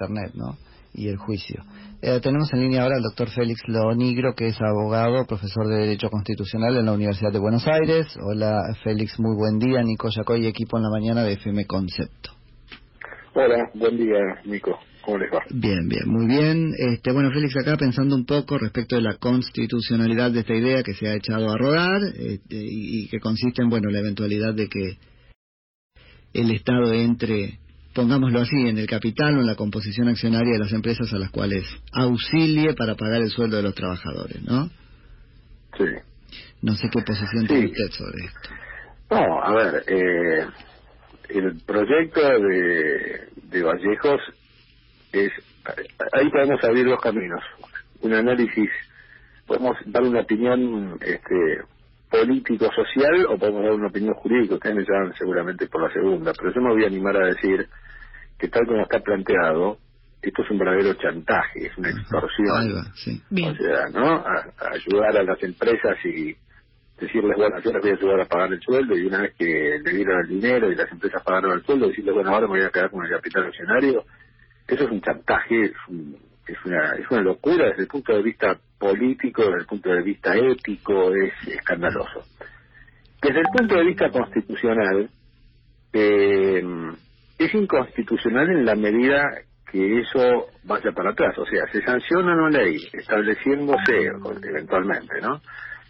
Internet, ¿no? Y el juicio. Eh, tenemos en línea ahora al doctor Félix Lonigro, que es abogado, profesor de Derecho Constitucional en la Universidad de Buenos Aires. Hola Félix, muy buen día. Nico Yacoy, equipo en la mañana de FM Concepto. Hola, buen día Nico. ¿Cómo les va? Bien, bien, muy bien. Este, bueno, Félix, acá pensando un poco respecto de la constitucionalidad de esta idea que se ha echado a rodar este, y que consiste en, bueno, la eventualidad de que el Estado entre pongámoslo así, en el capital o en la composición accionaria de las empresas a las cuales auxilie para pagar el sueldo de los trabajadores, ¿no? Sí. No sé qué posición tiene usted sobre esto. No, a ver, eh, el proyecto de, de Vallejos es, ahí podemos abrir dos caminos, un análisis, podemos dar una opinión este, político-social o podemos dar una opinión jurídica, ustedes me llaman seguramente por la segunda, pero yo me voy a animar a decir que tal como está planteado, esto es un verdadero chantaje, es una extorsión. O sea, ¿no? A, ayudar a las empresas y decirles, bueno, yo les voy a ayudar a pagar el sueldo y una vez que le dieron el dinero y las empresas pagaron el sueldo, decirles, bueno, ahora me voy a quedar con el capital accionario. Eso es un chantaje, es, es, una, es una locura desde el punto de vista político, desde el punto de vista ético, es escandaloso. Desde el punto de vista constitucional, eh, es inconstitucional en la medida que eso vaya para atrás. O sea, se sanciona una ley estableciéndose, eventualmente, ¿no?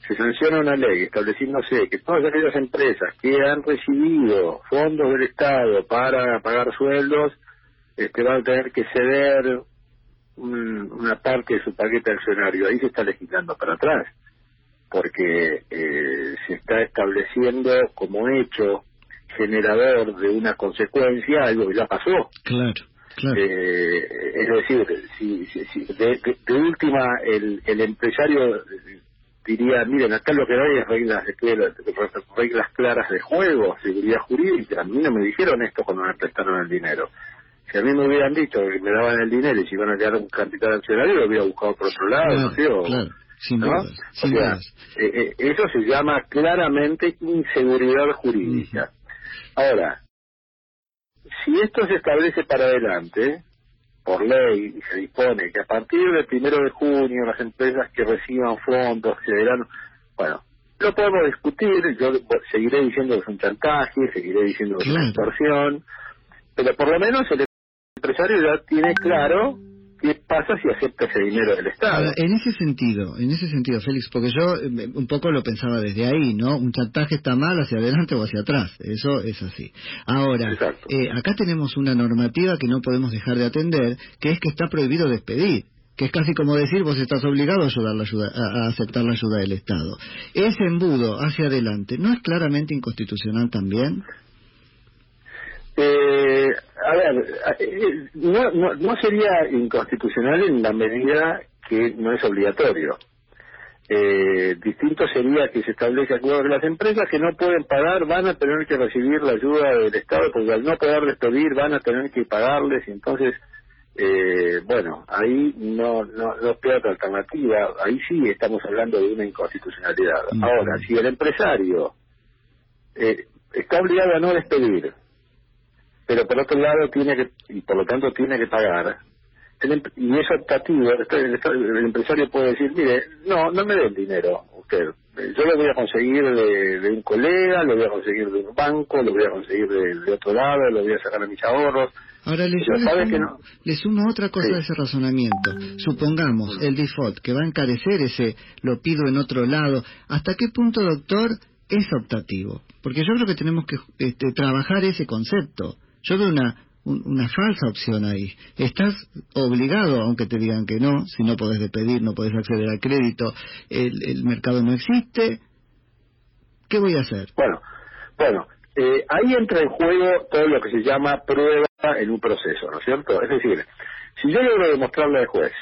Se sanciona una ley estableciéndose que todas aquellas empresas que han recibido fondos del Estado para pagar sueldos este, van a tener que ceder una parte de su paquete accionario. Ahí se está legislando para atrás, porque eh, se está estableciendo como hecho generador de una consecuencia algo que ya pasó. Claro. Claro. Eh, es decir, si, si, de, última el, el empresario diría, miren, acá lo que hay es reglas, reglas claras de juego, seguridad jurídica. A mí no me dijeron esto cuando me prestaron el dinero. Si a mí me hubieran dicho que me daban el dinero y si iban a quedar un capital accionario, lo hubiera buscado por otro lado, claro. Sin ¿no? sin o sea, eh, eh, eso se llama claramente inseguridad jurídica. Ahora, si esto se establece para adelante, por ley, y se dispone que a partir del primero de junio las empresas que reciban fondos accederán, bueno, lo podemos discutir, yo seguiré diciendo que es un chantaje, seguiré diciendo que es una extorsión, pero por lo menos el empresario ya tiene claro qué pasa si acepta ese dinero del Estado. en ese sentido, en ese sentido, Félix, porque yo eh, un poco lo pensaba desde ahí, ¿no? Un chantaje está mal hacia adelante o hacia atrás, eso es así. Ahora, eh, acá tenemos una normativa que no podemos dejar de atender, que es que está prohibido despedir que es casi como decir vos estás obligado a, ayudar la ayuda, a, aceptar la ayuda del Estado. Ese embudo hacia adelante, ¿no es claramente inconstitucional también? Eh, a ver, eh, no, no, no sería inconstitucional en la medida que no es obligatorio. Eh, distinto sería que se establece acuerdo que las empresas que no pueden pagar van a tener que recibir la ayuda del Estado porque al no poder despedir van a tener que pagarles y entonces eh, bueno ahí no no no otra alternativa. Ahí sí estamos hablando de una inconstitucionalidad. Ahora si el empresario eh, está obligado a no despedir pero por otro lado tiene que, y por lo tanto tiene que pagar, em, y es optativo, el, empresario puede decir, mire, no, no me den dinero usted, yo lo voy a conseguir de, un colega, lo voy a conseguir de un banco, lo voy a conseguir de, otro lado, lo voy a sacar a mis ahorros. Ahora le sumo, otra cosa de ese razonamiento. Supongamos el default que va a encarecer ese lo pido en otro lado. ¿Hasta qué punto, doctor, es optativo? Porque yo creo que tenemos que este, trabajar ese concepto. Yo veo una, una falsa opción ahí. Estás obligado, aunque te digan que no, si no podés despedir, no podés acceder al crédito, el, el mercado no existe. ¿Qué voy a hacer? Bueno, bueno, eh, ahí entra en juego todo lo que se llama prueba en un proceso, ¿no es cierto? Es decir, si yo logro demostrarle al juez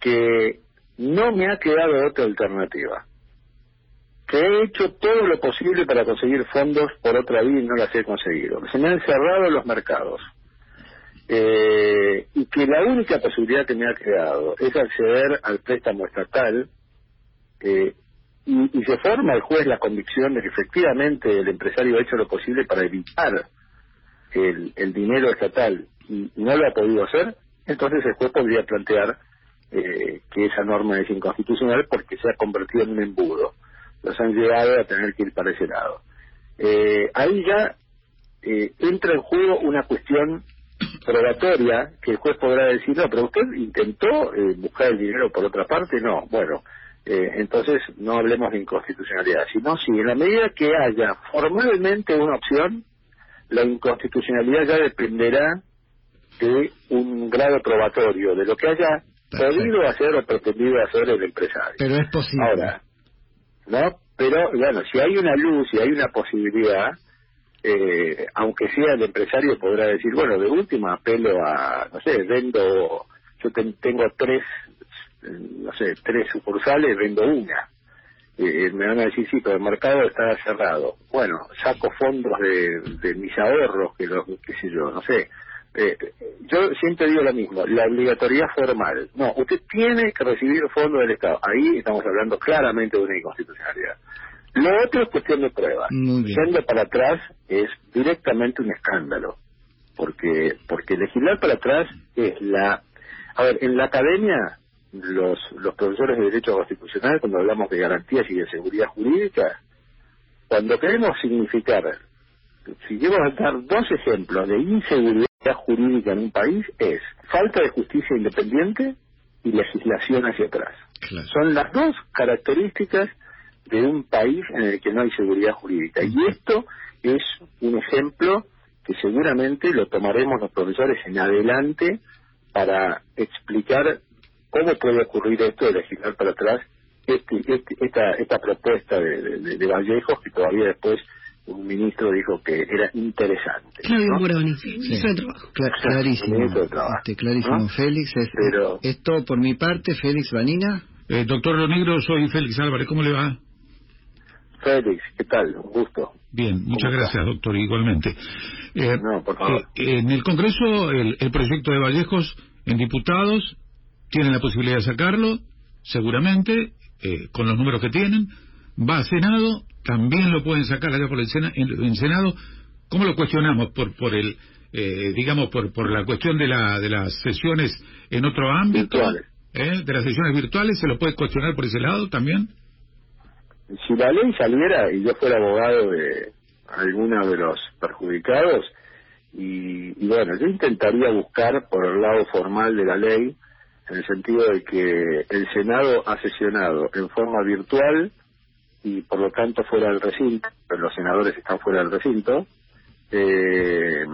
que no me ha quedado otra alternativa, que he hecho todo lo posible para conseguir fondos por otra vía y no las he conseguido. Se me han cerrado los mercados. Eh, y que la única posibilidad que me ha quedado es acceder al préstamo estatal eh, y, se forma el juez la convicción de que efectivamente el empresario ha hecho lo posible para evitar el, el dinero estatal y, no lo ha podido hacer, entonces el juez podría plantear eh, que esa norma es inconstitucional porque se ha convertido en un embudo. Los han llevado a tener que ir para ese lado. Eh, ahí ya eh, entra en juego una cuestión probatoria que el juez podrá decir, no, pero usted intentó eh, buscar el dinero por otra parte, no, bueno, eh, entonces no hablemos de inconstitucionalidad, sino si en la medida que haya formalmente una opción, la inconstitucionalidad ya dependerá de un grado probatorio, de lo que haya podido hacer o pretendido hacer el empresario. Pero es posible. Ahora, ¿no? Pero bueno, si hay una luz, si hay una posibilidad, eh, aunque sea el empresario podrá decir, bueno, de última apelo a, no sé, vendo, yo tengo tres, no sé, tres sucursales, vendo una. Eh, me van a decir, sí, pero el mercado está cerrado. Bueno, saco fondos de, de mis ahorros, que los, qué sé yo, no sé. Eh, yo siempre digo lo mismo, la obligatoriedad formal. No, usted tiene que recibir fondos del Estado. Ahí estamos hablando claramente de una inconstitucionalidad. Lo otro es cuestión de prueba. Yendo para atrás es directamente un escándalo, porque porque legislar para atrás es la... A ver, en la academia los, los profesores de Derecho Constitucional, cuando hablamos de garantías y de seguridad jurídica, cuando queremos significar, si llevo a dar dos ejemplos de inseguridad jurídica en un país, es falta de justicia independiente y legislación hacia atrás. Son las dos características de un país en el que no hay seguridad jurídica. Y esto es un ejemplo que seguramente lo tomaremos los profesores en adelante para explicar cómo puede ocurrir esto de legislar para atrás este, este, esta, esta propuesta de, de, Vallejos que todavía después un ministro dijo que era interesante. Claudio Moroni, de trabajo. clarísimo, este, clarísimo. Félix, es, Pero... esto por mi parte, Félix Vanina. Eh, doctor Ronegro, soy Félix Álvarez, ¿cómo le va? Félix, ¿qué tal? Un gusto. Bien, muchas gracias, doctor, igualmente. Eh, no, por favor. Eh, en el Congreso, el, proyecto de Vallejos en diputados tienen la posibilidad de sacarlo, seguramente, eh, con los números que tienen. Va a Senado, también lo pueden sacar allá por el en, Senado. ¿Cómo lo cuestionamos? Por, por el, digamos, por, por la cuestión de, la, de las sesiones en otro ámbito. De las sesiones virtuales, ¿se lo puede cuestionar por ese lado también? si la ley saliera y yo fuera abogado de alguno de los perjudicados, y, bueno, yo intentaría buscar por el lado formal de la ley, en el sentido de que el Senado ha sesionado en forma virtual y por lo tanto fuera del recinto, pero los senadores están fuera del recinto, eh,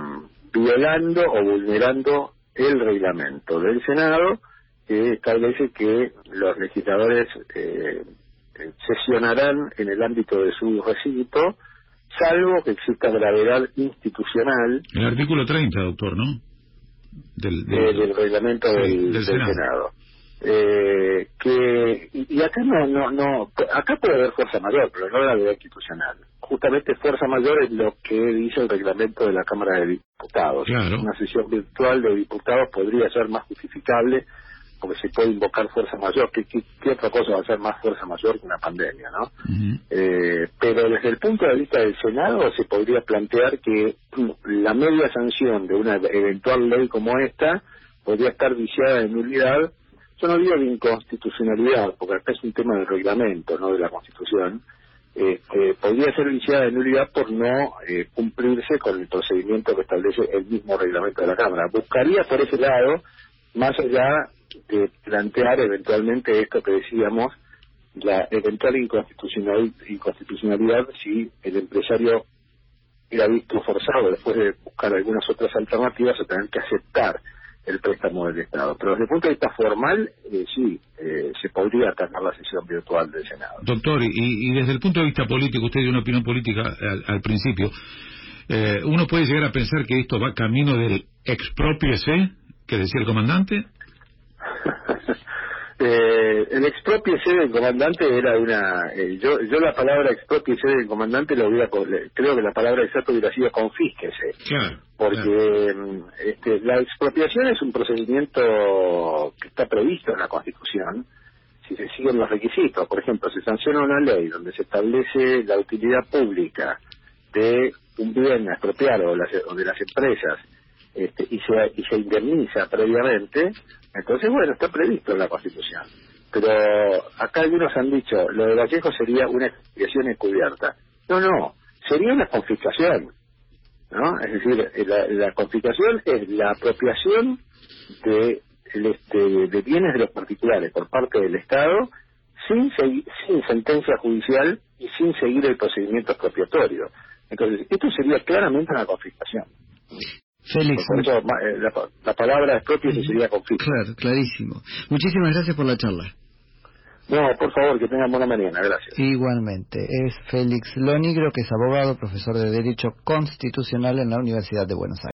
violando o vulnerando el reglamento del Senado que establece que los legisladores eh, sesionarán en el ámbito de su recinto, salvo que exista gravedad institucional. El artículo 30, doctor, ¿no? Del, del, reglamento del, Senado. Eh, que y, acá no, no no acá puede haber fuerza mayor pero no gravedad institucional justamente fuerza mayor es lo que dice el reglamento de la Cámara de Diputados una sesión virtual de diputados podría ser más justificable porque se puede invocar fuerza mayor. ¿Qué, qué, otra cosa va a ser más fuerza mayor que una pandemia, no? eh, pero desde el punto de vista del Senado se podría plantear que la media sanción de una eventual ley como esta podría estar viciada de nulidad. Yo no digo de inconstitucionalidad, porque acá es un tema del reglamento, no de la Constitución. Eh, podría ser viciada de nulidad por no eh, cumplirse con el procedimiento que establece el mismo reglamento de la Cámara. Buscaría por ese lado, más allá de plantear eventualmente esto que decíamos, la eventual inconstitucional, inconstitucionalidad si el empresario era visto forzado después de buscar algunas otras alternativas a tener que aceptar el préstamo del Estado. Pero desde el punto de vista formal, eh, sí, eh, se podría atacar la sesión virtual del Senado. Doctor, y, desde el punto de vista político, usted dio una opinión política al, principio, eh, ¿uno puede llegar a pensar que esto va camino del expropiese que decía el comandante? eh, el expropiese del comandante era una eh, yo yo la palabra expropiese del comandante lo hubiera creo que la palabra exacta hubiera sido confísquese porque mm, este, la expropiación es un procedimiento que está previsto en la constitución si se siguen los requisitos. Por ejemplo se sanciona una ley donde se establece la utilidad pública de un bien expropiado o, de las empresas este, y, se, y se indemniza previamente, entonces, bueno, está previsto en la Constitución. Pero acá algunos han dicho, lo de Vallejo sería una expropiación encubierta. No, no, sería una confiscación. ¿no? Es decir, la, confiscación es la apropiación de, este, de bienes de los particulares por parte del Estado sin, sin sentencia judicial y sin seguir el procedimiento expropiatorio. Entonces, esto sería claramente una confiscación. Félix. Eh, la, palabra expropia sería confisco. Claro, clarísimo. Muchísimas gracias por la charla. No, por favor, que tengan buena mañana, gracias. Igualmente, es Félix Lonigro, que es abogado, profesor de Derecho Constitucional en la Universidad de Buenos Aires.